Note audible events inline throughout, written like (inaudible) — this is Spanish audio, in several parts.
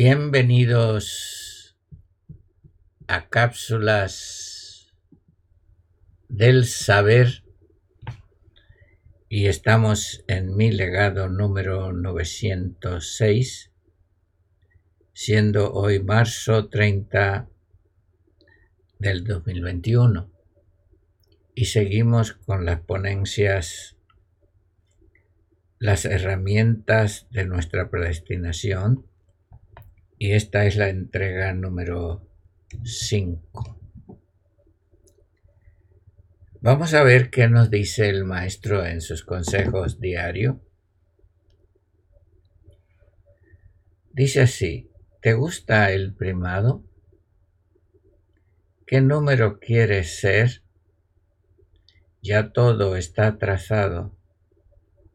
Bienvenidos a cápsulas del saber. Y estamos en mi legado número 906, siendo hoy marzo 30 del 2021 y seguimos con las ponencias las herramientas de nuestra predestinación y esta es la entrega número 5. Vamos a ver qué nos dice el maestro en sus consejos diarios. Dice así, ¿te gusta el primado? ¿Qué número quieres ser? Ya todo está trazado.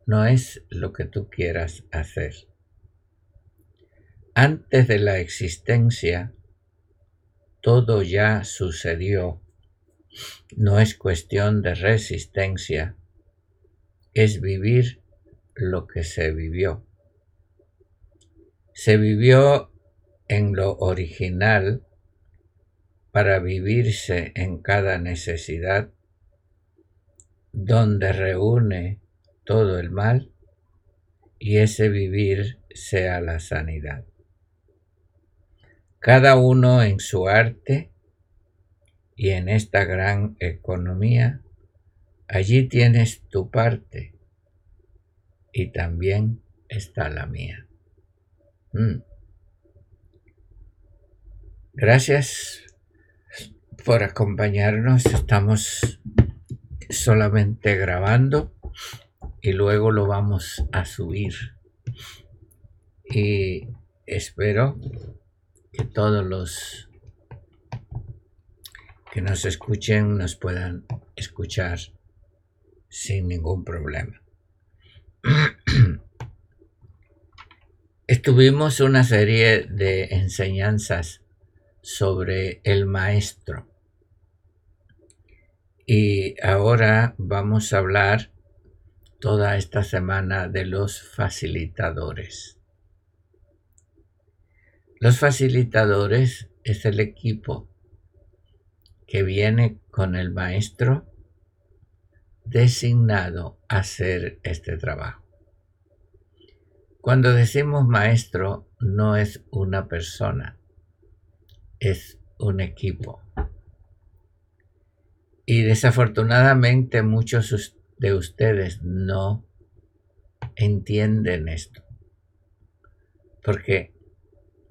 No es lo que tú quieras hacer. Antes de la existencia, todo ya sucedió. No es cuestión de resistencia, es vivir lo que se vivió. Se vivió en lo original para vivirse en cada necesidad, donde reúne todo el mal y ese vivir sea la sanidad cada uno en su arte y en esta gran economía, allí tienes tu parte y también está la mía. Mm. Gracias por acompañarnos. Estamos solamente grabando y luego lo vamos a subir. Y espero que todos los que nos escuchen nos puedan escuchar sin ningún problema. (clears throat) Estuvimos una serie de enseñanzas sobre el maestro y ahora vamos a hablar toda esta semana de los facilitadores. Los facilitadores es el equipo que viene con el maestro designado a hacer este trabajo. Cuando decimos maestro no es una persona, es un equipo. Y desafortunadamente muchos de ustedes no entienden esto. Porque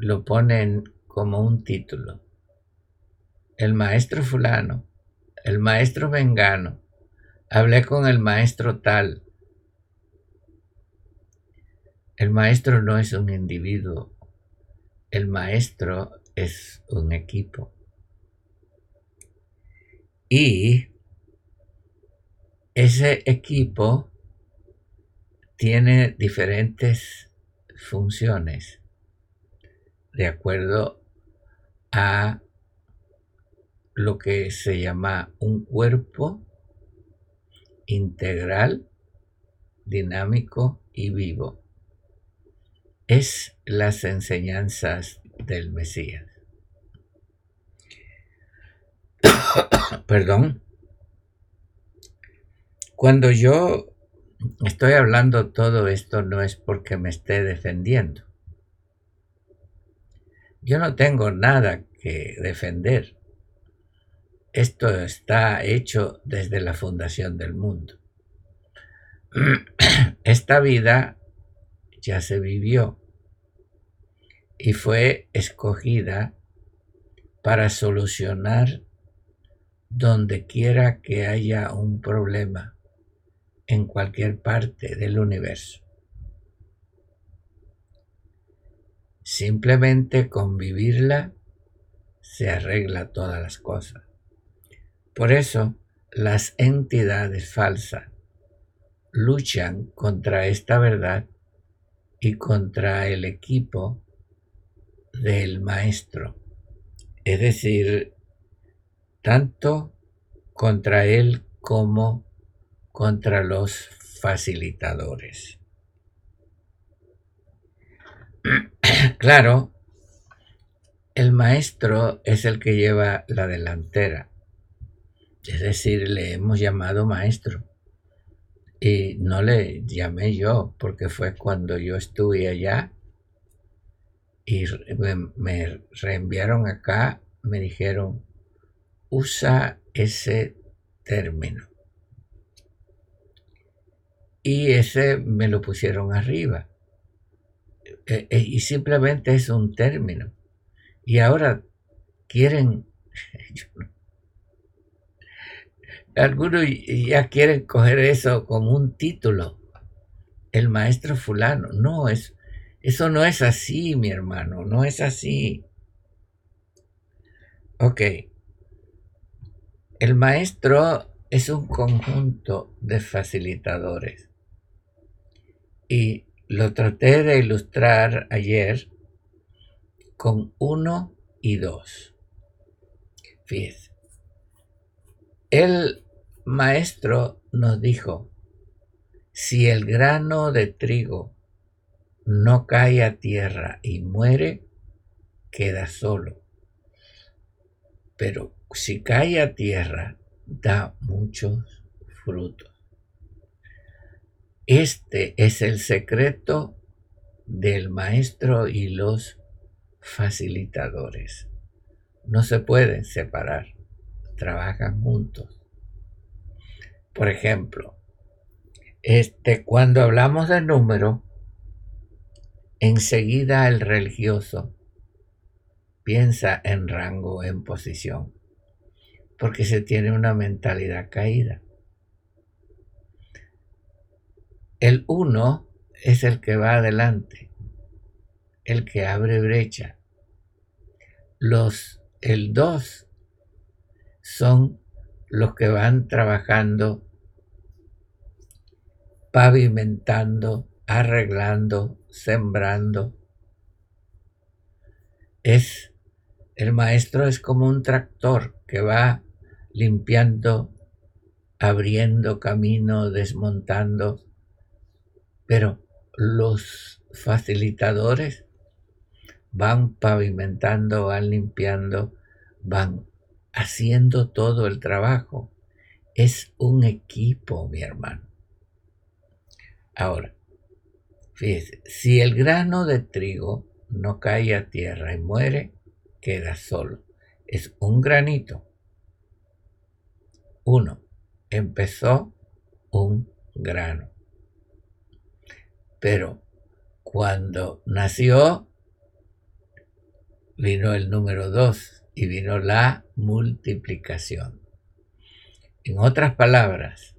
lo ponen como un título. El maestro fulano, el maestro vengano, hablé con el maestro tal. El maestro no es un individuo, el maestro es un equipo. Y ese equipo tiene diferentes funciones de acuerdo a lo que se llama un cuerpo integral, dinámico y vivo. Es las enseñanzas del Mesías. (coughs) Perdón. Cuando yo estoy hablando todo esto no es porque me esté defendiendo. Yo no tengo nada que defender. Esto está hecho desde la fundación del mundo. (clears throat) Esta vida ya se vivió y fue escogida para solucionar donde quiera que haya un problema en cualquier parte del universo. Simplemente con vivirla se arregla todas las cosas. Por eso las entidades falsas luchan contra esta verdad y contra el equipo del maestro. Es decir, tanto contra él como contra los facilitadores. (clears throat) claro, el maestro es el que lleva la delantera. Es decir, le hemos llamado maestro. Y no le llamé yo, porque fue cuando yo estuve allá y me reenviaron acá, me dijeron, usa ese término. Y ese me lo pusieron arriba. E, e, y simplemente es un término. Y ahora quieren, (laughs) algunos ya quieren coger eso como un título. El maestro fulano. No, es, eso no es así, mi hermano, no es así. Ok. El maestro es un conjunto de facilitadores. Y lo traté de ilustrar ayer con uno y dos. Fíjese. El maestro nos dijo, si el grano de trigo no cae a tierra y muere, queda solo. Pero si cae a tierra, da muchos frutos. Este es el secreto del maestro y los facilitadores. No se pueden separar, trabajan juntos. Por ejemplo, este, cuando hablamos de número, enseguida el religioso piensa en rango, en posición, porque se tiene una mentalidad caída. El uno es el que va adelante, el que abre brecha. Los, el dos son los que van trabajando, pavimentando, arreglando, sembrando. Es el maestro es como un tractor que va limpiando, abriendo camino, desmontando pero los facilitadores van pavimentando, van limpiando, van haciendo todo el trabajo. Es un equipo, mi hermano. Ahora, fíjese, si el grano de trigo no cae a tierra y muere, queda solo. Es un granito. Uno, empezó un grano. Pero cuando nació, vino el número dos y vino la multiplicación. En otras palabras,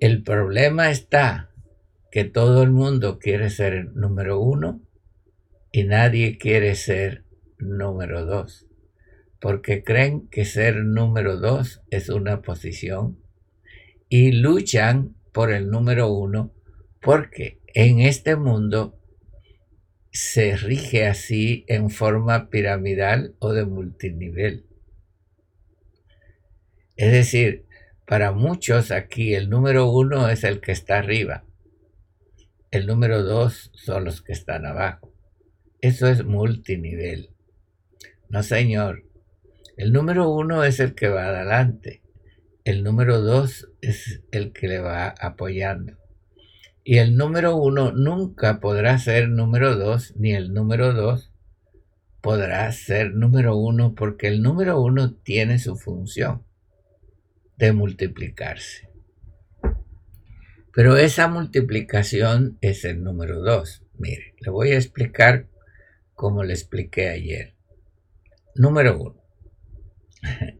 el problema está que todo el mundo quiere ser número uno y nadie quiere ser número dos, porque creen que ser número dos es una posición y luchan por el número uno porque en este mundo se rige así en forma piramidal o de multinivel. Es decir, para muchos aquí el número uno es el que está arriba, el número dos son los que están abajo. Eso es multinivel. No, señor. El número uno es el que va adelante. El número dos es el que le va apoyando. Y el número uno nunca podrá ser número dos, ni el número dos podrá ser número uno, porque el número uno tiene su función de multiplicarse. Pero esa multiplicación es el número dos. Mire, le voy a explicar como le expliqué ayer. Número uno. (laughs)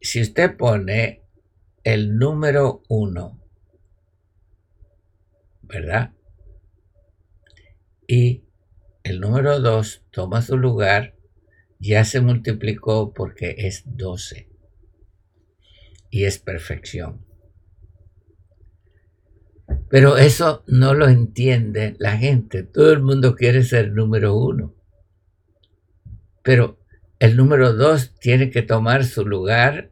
si usted pone el número uno, ¿verdad? Y el número dos toma su lugar, ya se multiplicó porque es 12 y es perfección. Pero eso no lo entiende la gente. Todo el mundo quiere ser número uno. Pero el número dos tiene que tomar su lugar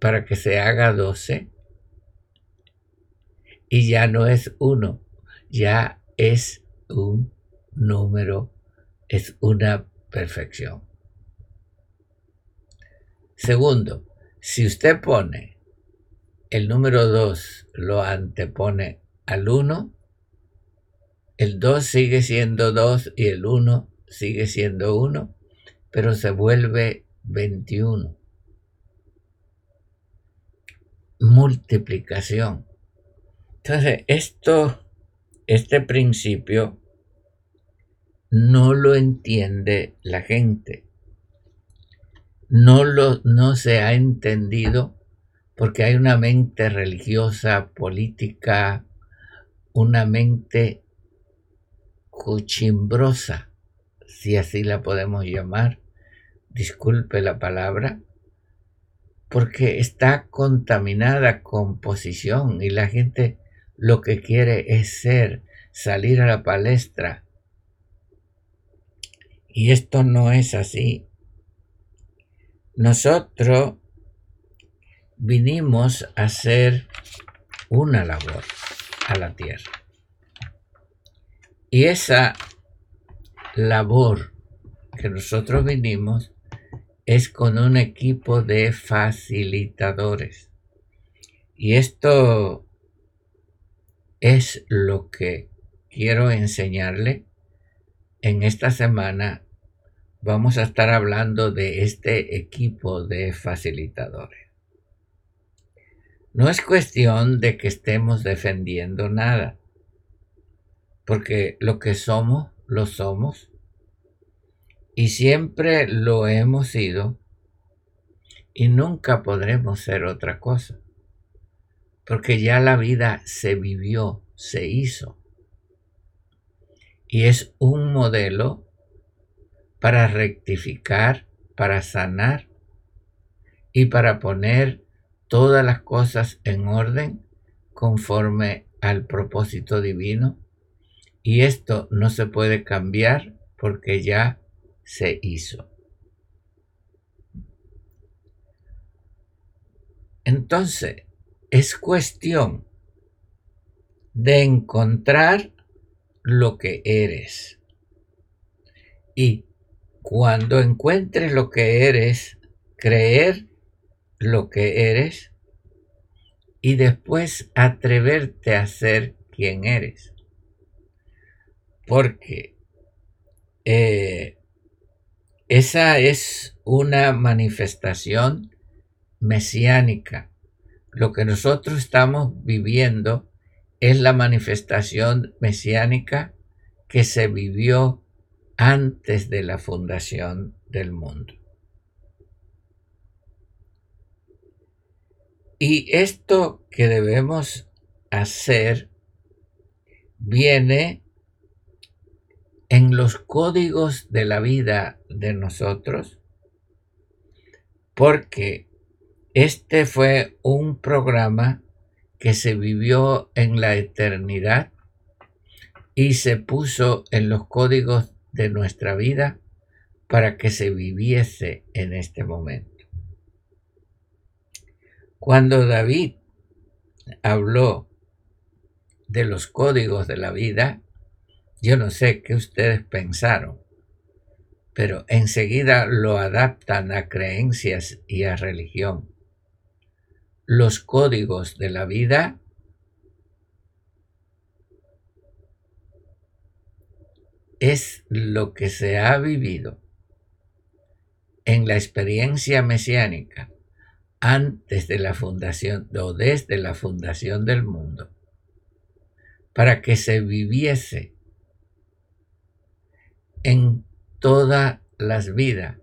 para que se haga 12. Y ya no es uno, ya es un número, es una perfección. Segundo, si usted pone el número 2, lo antepone al 1, el 2 sigue siendo 2 y el 1 sigue siendo 1, pero se vuelve 21. Multiplicación. Entonces, esto, este principio no lo entiende la gente. No, lo, no se ha entendido porque hay una mente religiosa, política, una mente cochimbrosa, si así la podemos llamar, disculpe la palabra, porque está contaminada con posición y la gente lo que quiere es ser, salir a la palestra. Y esto no es así. Nosotros vinimos a hacer una labor a la tierra. Y esa labor que nosotros vinimos es con un equipo de facilitadores. Y esto es lo que quiero enseñarle. En esta semana vamos a estar hablando de este equipo de facilitadores. No es cuestión de que estemos defendiendo nada, porque lo que somos, lo somos, y siempre lo hemos sido, y nunca podremos ser otra cosa, porque ya la vida se vivió, se hizo, y es un modelo para rectificar, para sanar y para poner todas las cosas en orden conforme al propósito divino y esto no se puede cambiar porque ya se hizo. Entonces, es cuestión de encontrar lo que eres. Y cuando encuentres lo que eres, creer lo que eres y después atreverte a ser quien eres. Porque eh, esa es una manifestación mesiánica. Lo que nosotros estamos viviendo es la manifestación mesiánica que se vivió antes de la fundación del mundo. Y esto que debemos hacer viene en los códigos de la vida de nosotros, porque este fue un programa que se vivió en la eternidad y se puso en los códigos de nuestra vida para que se viviese en este momento. Cuando David habló de los códigos de la vida, yo no sé qué ustedes pensaron, pero enseguida lo adaptan a creencias y a religión. Los códigos de la vida es lo que se ha vivido en la experiencia mesiánica antes de la fundación o desde la fundación del mundo para que se viviese en todas las vidas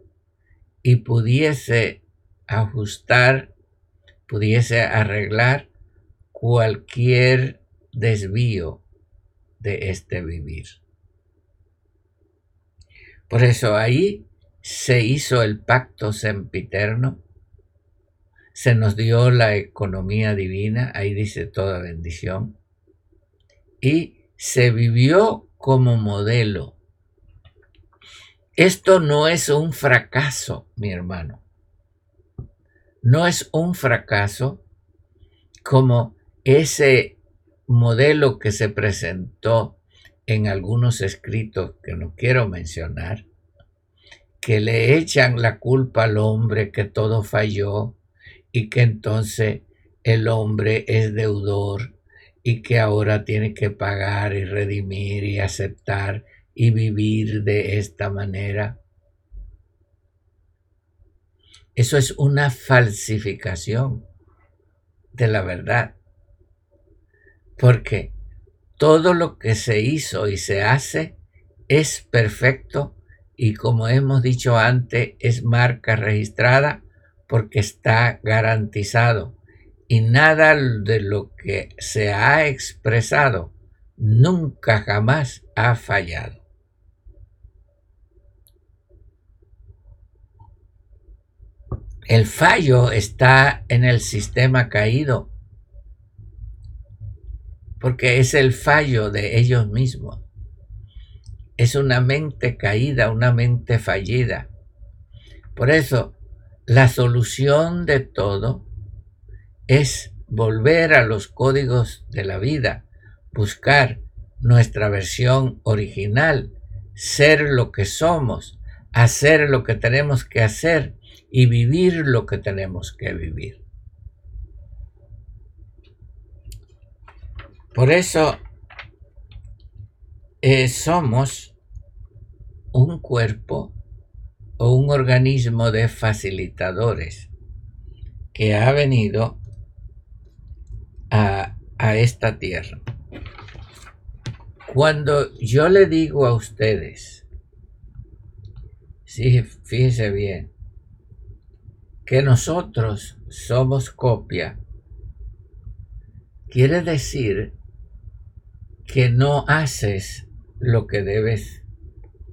y pudiese ajustar, pudiese arreglar cualquier desvío de este vivir. Por eso ahí se hizo el pacto sempiterno, se nos dio la economía divina, ahí dice toda bendición, y se vivió como modelo. Esto no es un fracaso, mi hermano. No es un fracaso como ese modelo que se presentó en algunos escritos que no quiero mencionar, que le echan la culpa al hombre que todo falló y que entonces el hombre es deudor y que ahora tiene que pagar y redimir y aceptar y vivir de esta manera. Eso es una falsificación de la verdad. Porque todo lo que se hizo y se hace es perfecto y como hemos dicho antes, es marca registrada porque está garantizado y nada de lo que se ha expresado nunca jamás ha fallado. El fallo está en el sistema caído porque es el fallo de ellos mismos. Es una mente caída, una mente fallida. Por eso, la solución de todo es volver a los códigos de la vida, buscar nuestra versión original, ser lo que somos, hacer lo que tenemos que hacer y vivir lo que tenemos que vivir. Por eso eh, somos un cuerpo o un organismo de facilitadores que ha venido a, a esta tierra. Cuando yo le digo a ustedes, sí, fíjese bien, que nosotros somos copia, quiere decir que no haces lo que debes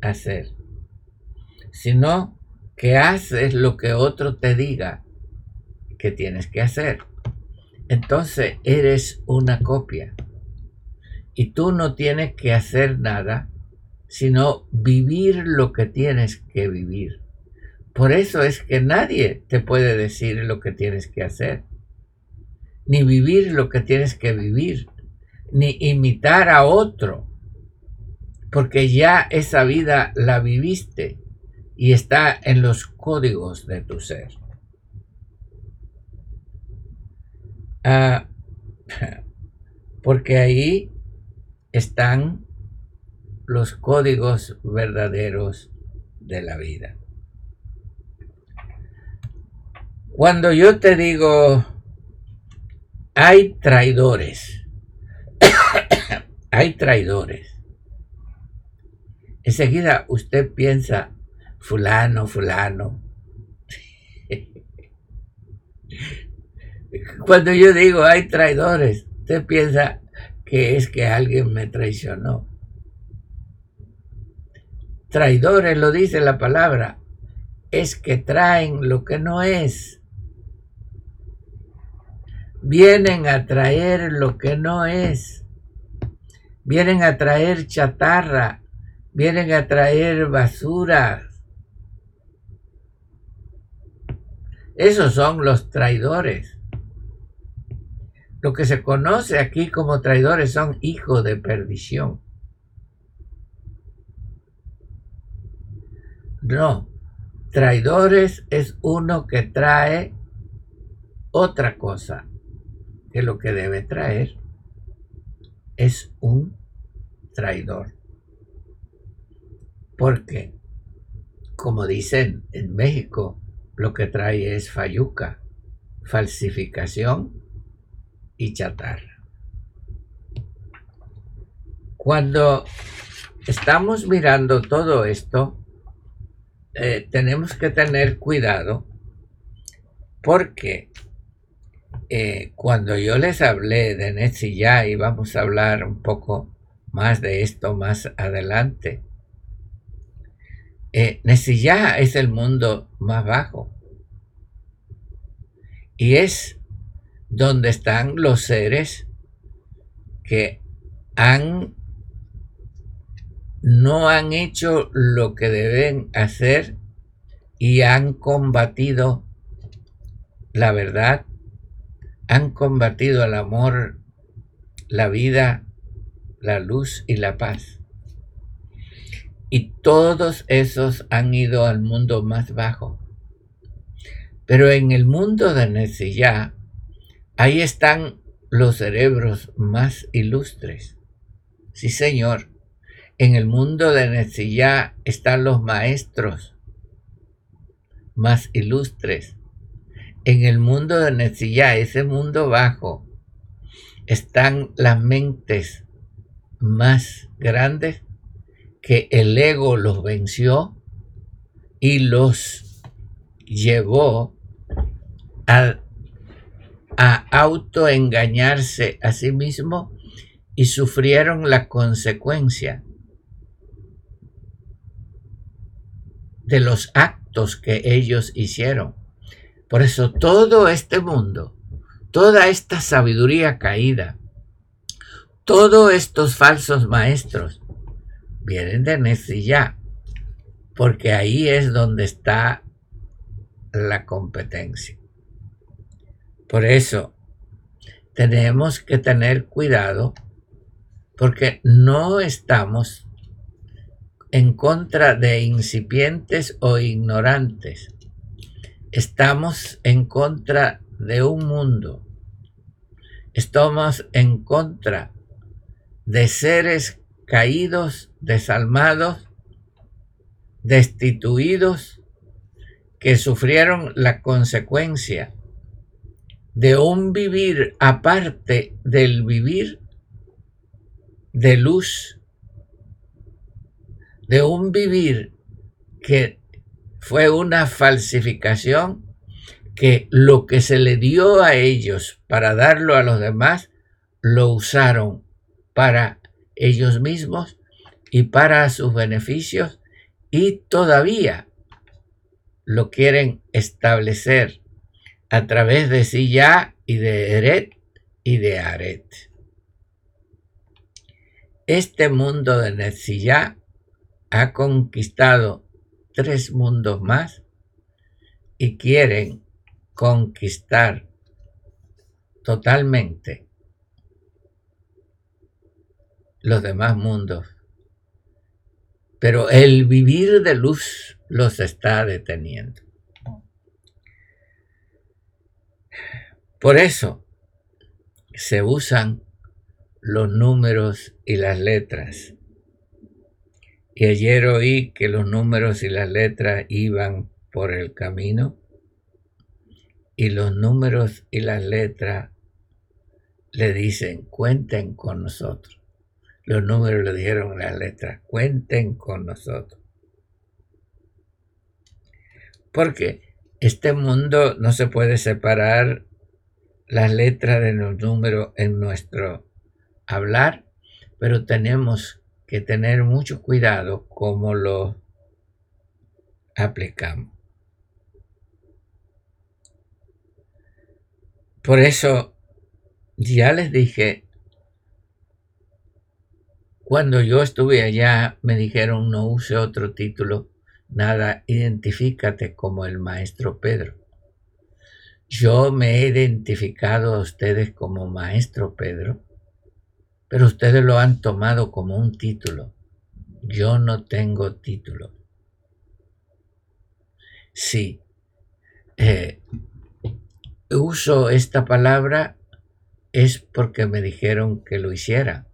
hacer, sino que haces lo que otro te diga que tienes que hacer. Entonces eres una copia y tú no tienes que hacer nada, sino vivir lo que tienes que vivir. Por eso es que nadie te puede decir lo que tienes que hacer, ni vivir lo que tienes que vivir ni imitar a otro, porque ya esa vida la viviste y está en los códigos de tu ser. Ah, (laughs) porque ahí están los códigos verdaderos de la vida. Cuando yo te digo, hay traidores, (coughs) hay traidores. Enseguida usted piensa, fulano, fulano. (laughs) Cuando yo digo hay traidores, usted piensa que es que alguien me traicionó. Traidores, lo dice la palabra, es que traen lo que no es. Vienen a traer lo que no es vienen a traer chatarra, vienen a traer basura. Esos son los traidores. Lo que se conoce aquí como traidores son hijos de perdición. No, traidores es uno que trae otra cosa que lo que debe traer es un traidor. Porque, como dicen en México, lo que trae es fayuca, falsificación y chatarra. Cuando estamos mirando todo esto, eh, tenemos que tener cuidado porque eh, cuando yo les hablé de Netzilla, y vamos a hablar un poco más de esto más adelante, eh, es el mundo más bajo. Y es donde están los seres que han no han hecho lo que deben hacer y han combatido la verdad, han combatido el amor, la vida, la luz y la paz. Y todos esos han ido al mundo más bajo. Pero en el mundo de Nesillá, ahí están los cerebros más ilustres. Sí, señor. En el mundo de Netzillá están los maestros más ilustres. En el mundo de Netzillá, ese mundo bajo, están las mentes más grandes que el ego los venció y los llevó a, a autoengañarse a sí mismo y sufrieron la consecuencia de los actos que ellos hicieron. Por eso todo este mundo, toda esta sabiduría caída, todos estos falsos maestros vienen de Nesillá, porque ahí es donde está la competencia. Por eso tenemos que tener cuidado porque no estamos en contra de incipientes o ignorantes. Estamos en contra de un mundo. Estamos en contra de seres caídos, desalmados, destituidos, que sufrieron la consecuencia de un vivir aparte del vivir de luz de un vivir que fue una falsificación, que lo que se le dio a ellos para darlo a los demás, lo usaron para ellos mismos y para sus beneficios y todavía lo quieren establecer a través de Silla y de Eret y de Aret. Este mundo de Netzillá ha conquistado tres mundos más y quieren conquistar totalmente los demás mundos. Pero el vivir de luz los está deteniendo. Por eso se usan los números y las letras y ayer oí que los números y las letras iban por el camino y los números y las letras le dicen, cuenten con nosotros. Los números le dijeron las letras, cuenten con nosotros. Porque este mundo no se puede separar las letras de los números en nuestro hablar, pero tenemos que tener mucho cuidado cómo lo aplicamos. Por eso ya les dije, cuando yo estuve allá me dijeron no use otro título, nada, identifícate como el maestro Pedro. Yo me he identificado a ustedes como maestro Pedro pero ustedes lo han tomado como un título. Yo no tengo título. Sí, eh, uso esta palabra es porque me dijeron que lo hiciera.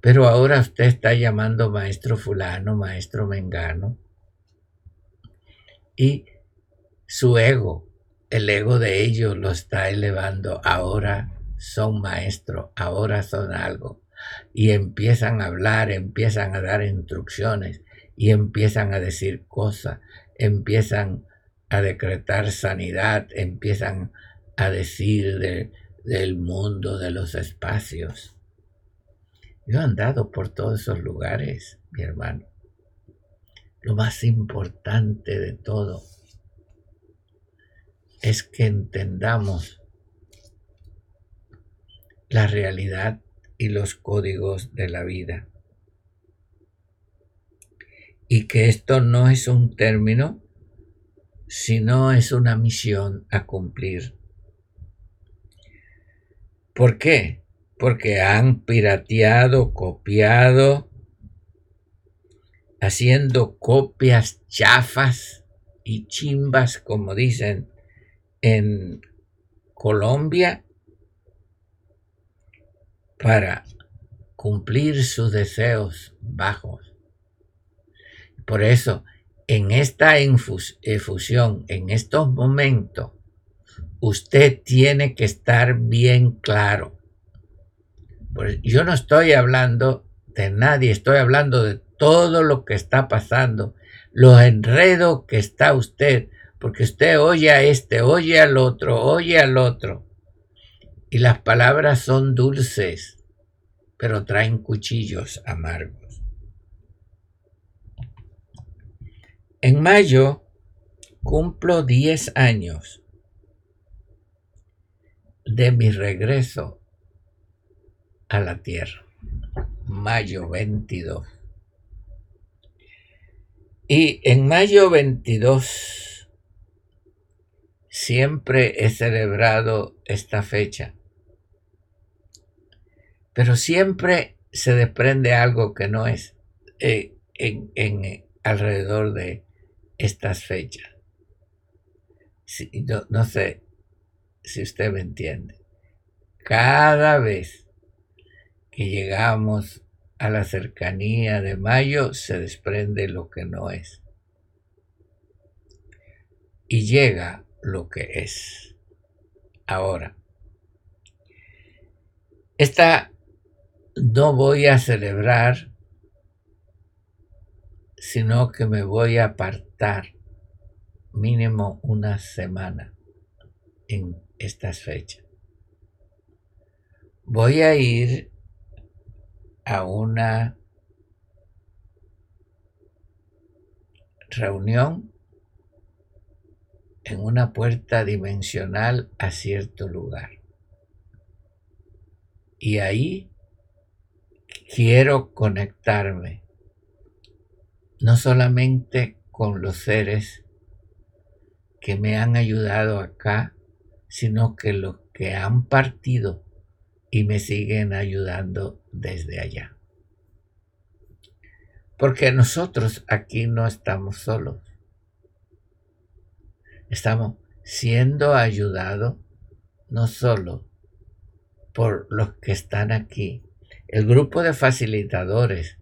Pero ahora usted está llamando maestro fulano, maestro mengano. Y su ego, el ego de ellos lo está elevando. Ahora son maestros, ahora son algo y empiezan a hablar, empiezan a dar instrucciones y empiezan a decir cosas, empiezan a decretar sanidad, empiezan a decir del mundo, de los espacios. Yo he andado por todos esos lugares, mi hermano. Lo más importante de todo es que entendamos la realidad y los códigos de la vida. Y que esto no es un término, sino es una misión a cumplir. ¿Por qué? Porque han pirateado, copiado, haciendo copias chafas y chimbas, como dicen en Colombia, para cumplir sus deseos bajos. Por eso, en esta efusión, en estos momentos, usted tiene que estar bien claro. Yo no estoy hablando de nadie, estoy hablando de todo lo que está pasando, los enredos que está usted, porque usted oye a este, oye al otro, oye al otro. Y las palabras son dulces, pero traen cuchillos amargos. En mayo cumplo 10 años de mi regreso a la tierra. Mayo 22. Y en mayo 22 siempre he celebrado esta fecha. Pero siempre se desprende algo que no es eh, en, en, alrededor de estas fechas. no, no sé si usted me entiende. Cada vez que llegamos a la cercanía de mayo se desprende lo que no es. Y llega lo que es. Ahora, esta no voy a celebrar, sino que me voy a apartar mínimo una semana en estas fechas. Voy a ir a una reunión en una puerta dimensional a cierto lugar. Y ahí quiero conectarme no solamente con los seres que me han ayudado acá, sino que los que han partido y me siguen ayudando desde allá. Porque nosotros aquí no estamos solos. Estamos siendo ayudados no solo por los que están aquí. El grupo de facilitadores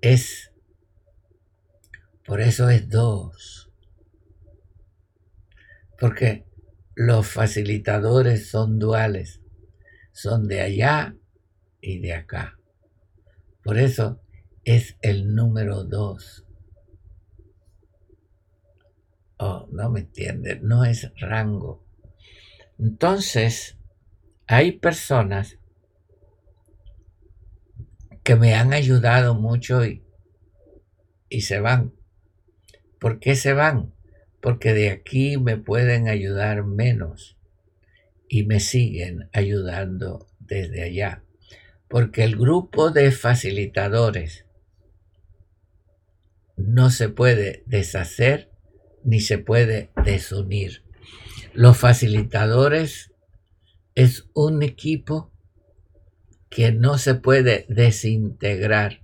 es, por eso es dos. Porque los facilitadores son duales, son de allá y de acá. Por eso es el número dos. Oh, no me entiende, no es rango. Entonces, hay personas que me han ayudado mucho y, y se van. ¿Por qué se van? Porque de aquí me pueden ayudar menos y me siguen ayudando desde allá porque el grupo de facilitadores no se puede deshacer ni se puede desunir. Los facilitadores es un equipo que no se puede desintegrar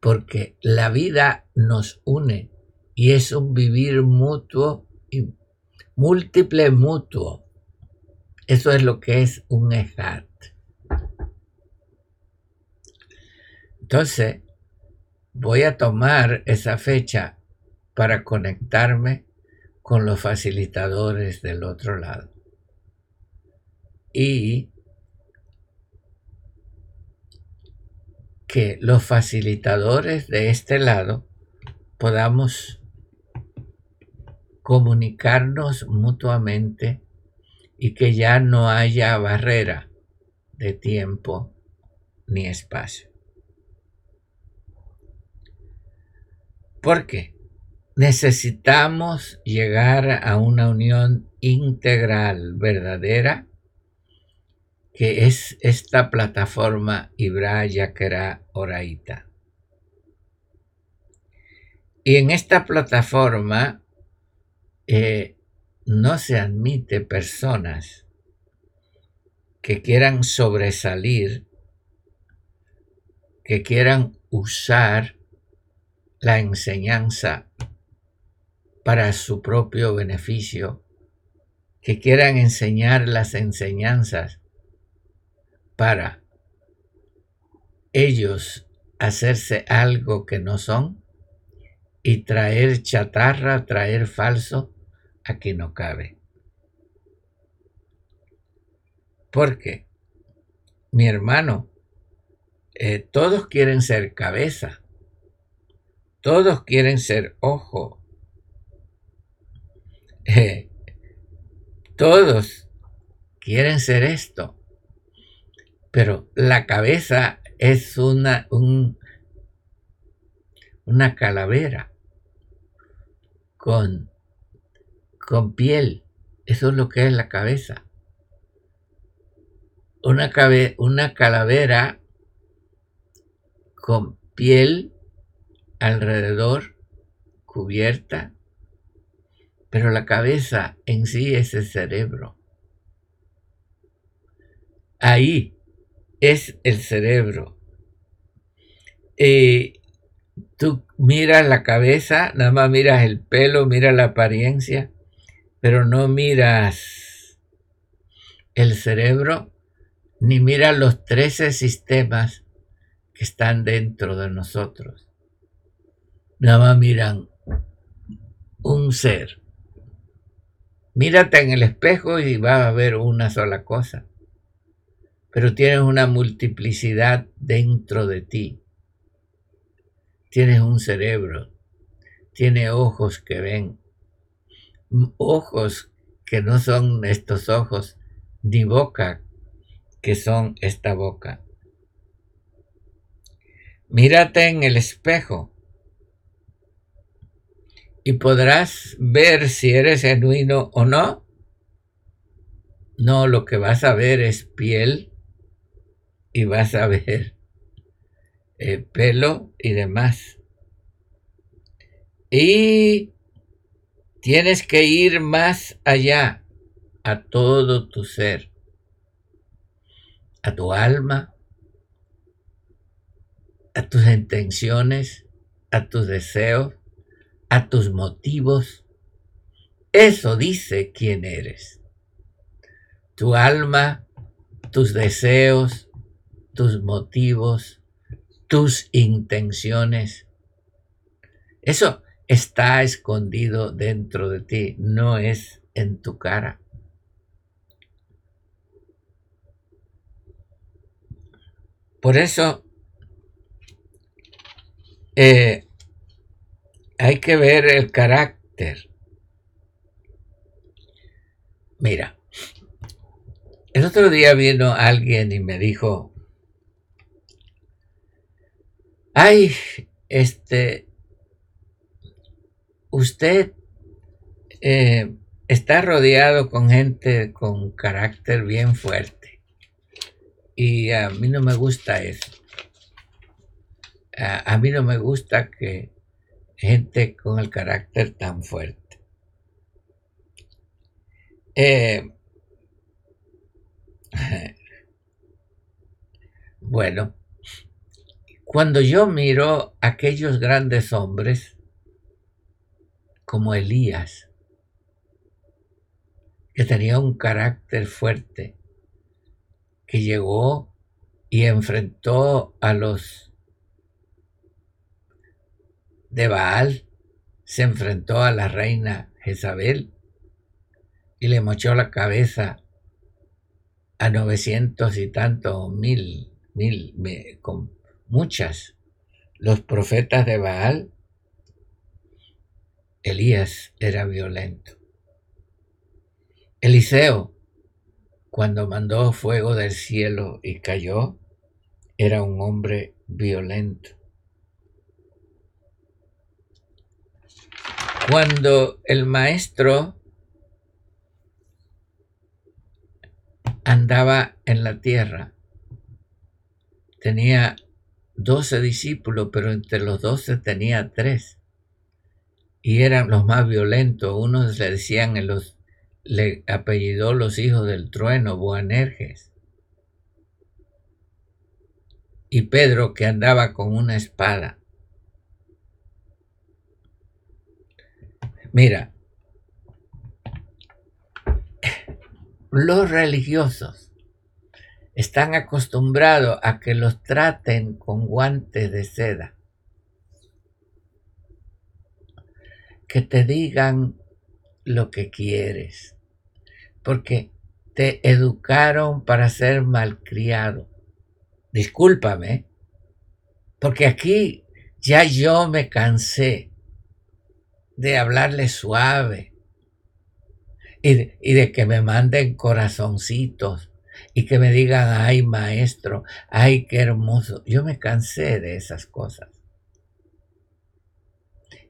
porque la vida nos une y es un vivir mutuo y múltiple mutuo. Eso es lo que es un ejat. Entonces, voy a tomar esa fecha para conectarme con los facilitadores del otro lado. Y que los facilitadores de este lado podamos comunicarnos mutuamente y que ya no haya barrera de tiempo ni espacio. Porque necesitamos llegar a una unión integral verdadera que es esta plataforma Ibra Yakera Oraita. Y en esta plataforma eh, no se admite personas que quieran sobresalir, que quieran usar la enseñanza para su propio beneficio, que quieran enseñar las enseñanzas para ellos hacerse algo que no son y traer chatarra, traer falso, aquí no cabe. Porque, mi hermano, eh, todos quieren ser cabeza, todos quieren ser ojo, eh, todos quieren ser esto, pero la cabeza es una, una calavera con, con piel. Eso es lo que es la cabeza. Una, una calavera con piel alrededor, cubierta, pero la cabeza en sí es el cerebro. Ahí es el cerebro. Eh, tú miras la cabeza, nada más miras el pelo, miras la apariencia, pero no miras el cerebro, ni miras los 13 sistemas que están dentro de nosotros. Nada más miran un ser. Mírate en el espejo y vas a ver una sola cosa pero tienes una multiplicidad dentro de ti. Tienes un cerebro, tienes ojos que ven, ojos que no son estos ojos, ni boca que son esta boca. Mírate en el espejo y podrás ver si eres genuino o no. No, lo que vas a ver es piel, y vas a ver el eh, pelo y demás. Y tienes que ir más allá a todo tu ser, a tu alma, a tus intenciones, a tus deseos, a tus motivos. Eso dice quién eres. Tu alma, tus deseos, tus motivos, tus intenciones. Eso está escondido dentro de ti, no es en tu cara. Por eso eh, hay que ver el carácter. Mira, el otro día vino alguien y me dijo, Ay, este, usted eh, está rodeado con gente con carácter bien fuerte. Y a mí no me gusta eso. A, mí no me gusta que gente con el carácter tan fuerte. Eh, (laughs) bueno, cuando yo miro aquellos grandes hombres, como Elías, que tenía un carácter fuerte, que llegó y enfrentó a los de Baal, se enfrentó a la reina Jezabel y le mochó la cabeza a novecientos y tantos mil, mil, muchas. Los profetas de Baal, Elías era violento. Eliseo, cuando mandó fuego del cielo y cayó, era un hombre violento. Cuando el maestro andaba en la tierra, tenía doce discípulos, pero entre los doce tenía tres. Y eran los más violentos. Unos le decían, en los, le apellidó los hijos del trueno, Boanerges. Y Pedro que andaba con una espada. Mira, los religiosos están acostumbrados a que los traten con guantes de seda, que te digan lo que quieres, porque te educaron para ser malcriado. Discúlpame, porque aquí ya yo me cansé de hablarle suave y de, que me manden corazoncitos y que me digan, ay maestro, ay qué hermoso. Yo me cansé de esas cosas.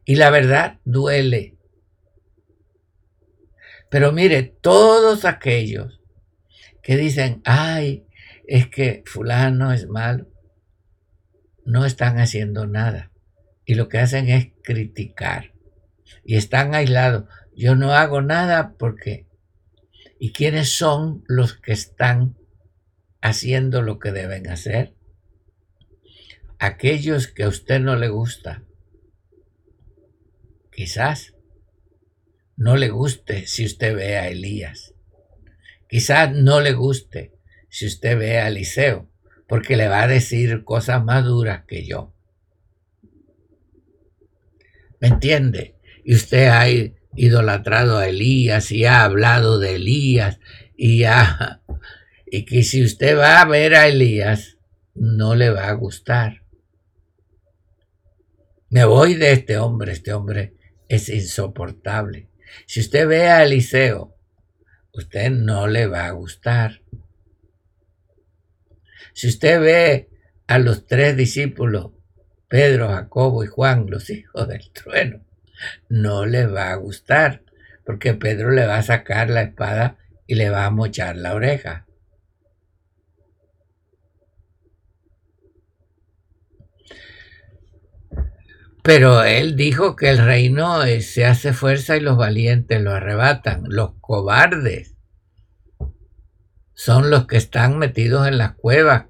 Y la verdad duele. Pero mire, todos aquellos que dicen, ay, es que fulano es malo, no están haciendo nada. Y lo que hacen es criticar y están aislados. Yo no hago nada porque... ¿Y quiénes son los que están haciendo lo que deben hacer? Aquellos que a usted no le gusta. Quizás no le guste si usted ve a Elías. Quizás no le guste si usted ve a Eliseo, porque le va a decir cosas más duras que yo. ¿Me entiende? y usted ha idolatrado a Elías y ha hablado de Elías y y que si usted va a ver a Elías no le va a gustar. Me voy de este hombre, este hombre es insoportable. Si usted ve a Eliseo, usted no le va a gustar. Si usted ve a los tres discípulos, Pedro, Jacobo y Juan, los hijos del trueno, no le va a gustar, porque Pedro le va a sacar la espada y le va a mochar la oreja. Pero él dijo que el reino se hace fuerza y los valientes lo arrebatan. Los cobardes son los que están metidos en las cuevas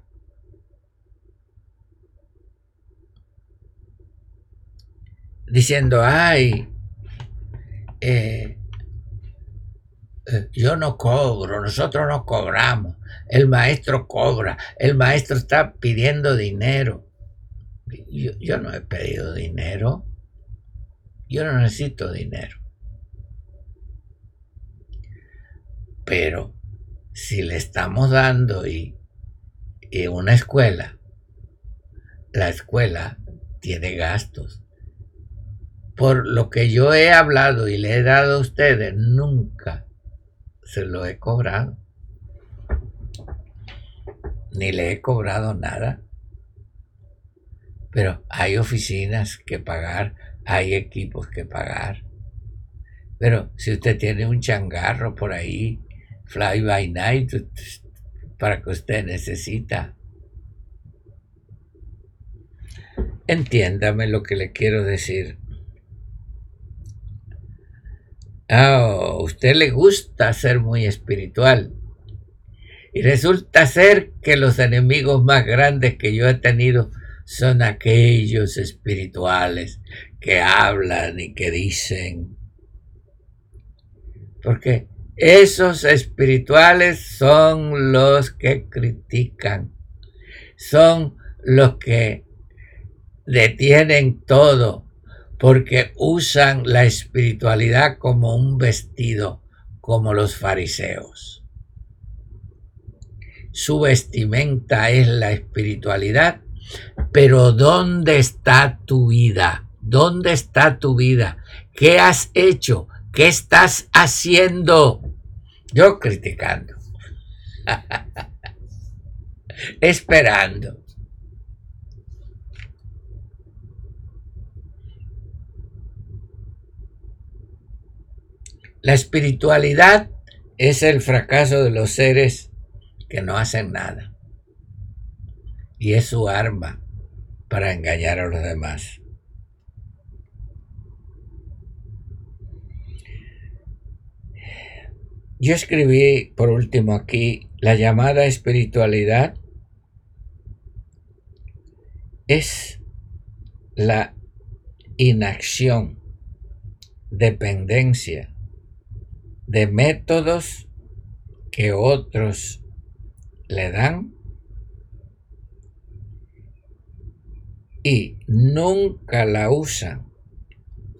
diciendo, ay, eh, eh, yo no cobro, nosotros no cobramos, el maestro cobra, el maestro está pidiendo dinero. Yo, yo no he pedido dinero, yo no necesito dinero. Pero si le estamos dando y, y una escuela, la escuela tiene gastos por lo que yo he hablado y le he dado a ustedes, nunca se lo he cobrado. Ni le he cobrado nada. Pero hay oficinas que pagar, hay equipos que pagar. Pero si usted tiene un changarro por ahí, fly by night, para que usted necesita. Entiéndame lo que le quiero decir. A usted le gusta ser muy espiritual. Y resulta ser que los enemigos más grandes que yo he tenido son aquellos espirituales que hablan y que dicen. Porque esos espirituales son los que critican, son los que detienen todo, porque usan la espiritualidad como un vestido, como los fariseos. Su vestimenta es la espiritualidad Pero ¿dónde está tu vida? ¿Dónde está tu vida? ¿Qué has hecho? ¿Qué estás haciendo? Yo criticando. (laughs) Esperando. La espiritualidad es el fracaso de los seres que no hacen nada. Y es su arma para engañar a los demás. Yo escribí por último aquí la llamada espiritualidad es la inacción, dependencia de métodos que otros le dan y nunca la usan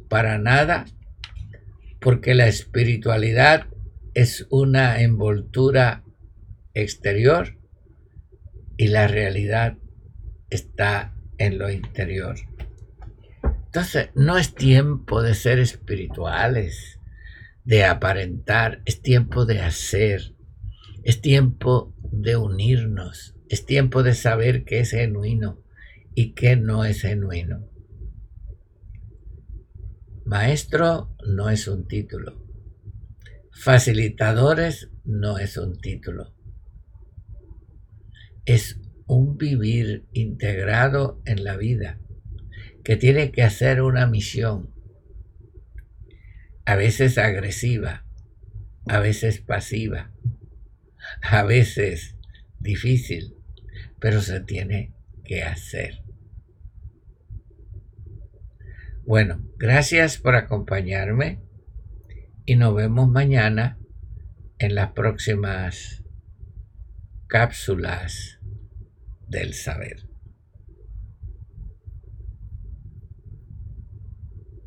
para nada porque la espiritualidad es una envoltura exterior y la realidad está en lo interior. Entonces, no es tiempo de ser espirituales, de aparentar, es tiempo de hacer, es tiempo de unirnos, es tiempo de saber qué es genuino y qué no es genuino. Maestro no es un título. Facilitadores no es un título. Es un vivir integrado en la vida que tiene que hacer una misión, a veces agresiva, a veces pasiva, a veces difícil, pero se tiene que hacer. Bueno, gracias por acompañarme y nos vemos mañana en las próximas cápsulas del saber.